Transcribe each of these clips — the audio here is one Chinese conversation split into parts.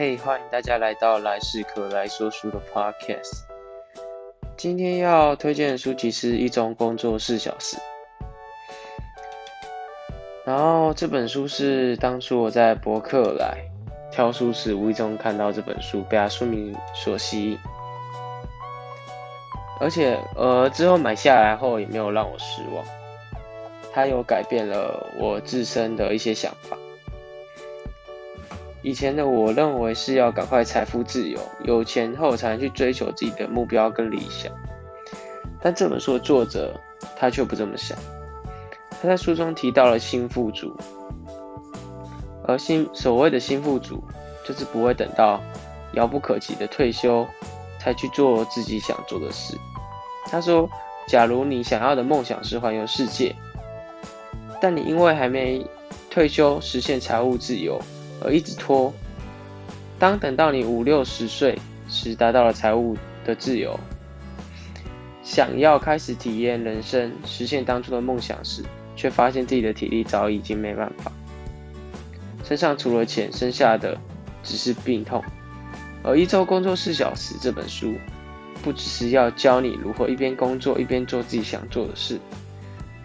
嘿，欢迎大家来到来世可来说书的 Podcast。今天要推荐的书籍是一周工作四小时。然后这本书是当初我在博客来挑书时无意中看到这本书，被它书名所吸引。而且呃之后买下来后也没有让我失望，它有改变了我自身的一些想法。以前的我认为是要赶快财富自由，有钱后才能去追求自己的目标跟理想。但这本书的作者他却不这么想。他在书中提到了新富主，而新所谓的新富主，就是不会等到遥不可及的退休才去做自己想做的事。他说：“假如你想要的梦想是环游世界，但你因为还没退休实现财务自由。”而一直拖，当等到你五六十岁时，达到了财务的自由，想要开始体验人生、实现当初的梦想时，却发现自己的体力早已经没办法，身上除了钱，剩下的只是病痛。而一周工作四小时这本书，不只是要教你如何一边工作一边做自己想做的事，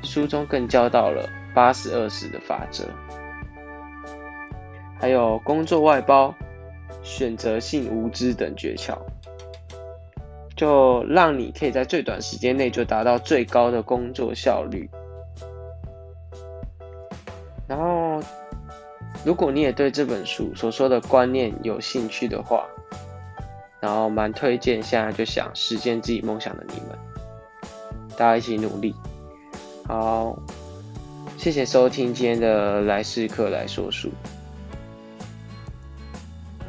书中更教到了八十二十的法则。还有工作外包、选择性无知等诀窍，就让你可以在最短时间内就达到最高的工作效率。然后，如果你也对这本书所说的观念有兴趣的话，然后蛮推荐现在就想实现自己梦想的你们，大家一起努力。好，谢谢收听今天的来世客来说书。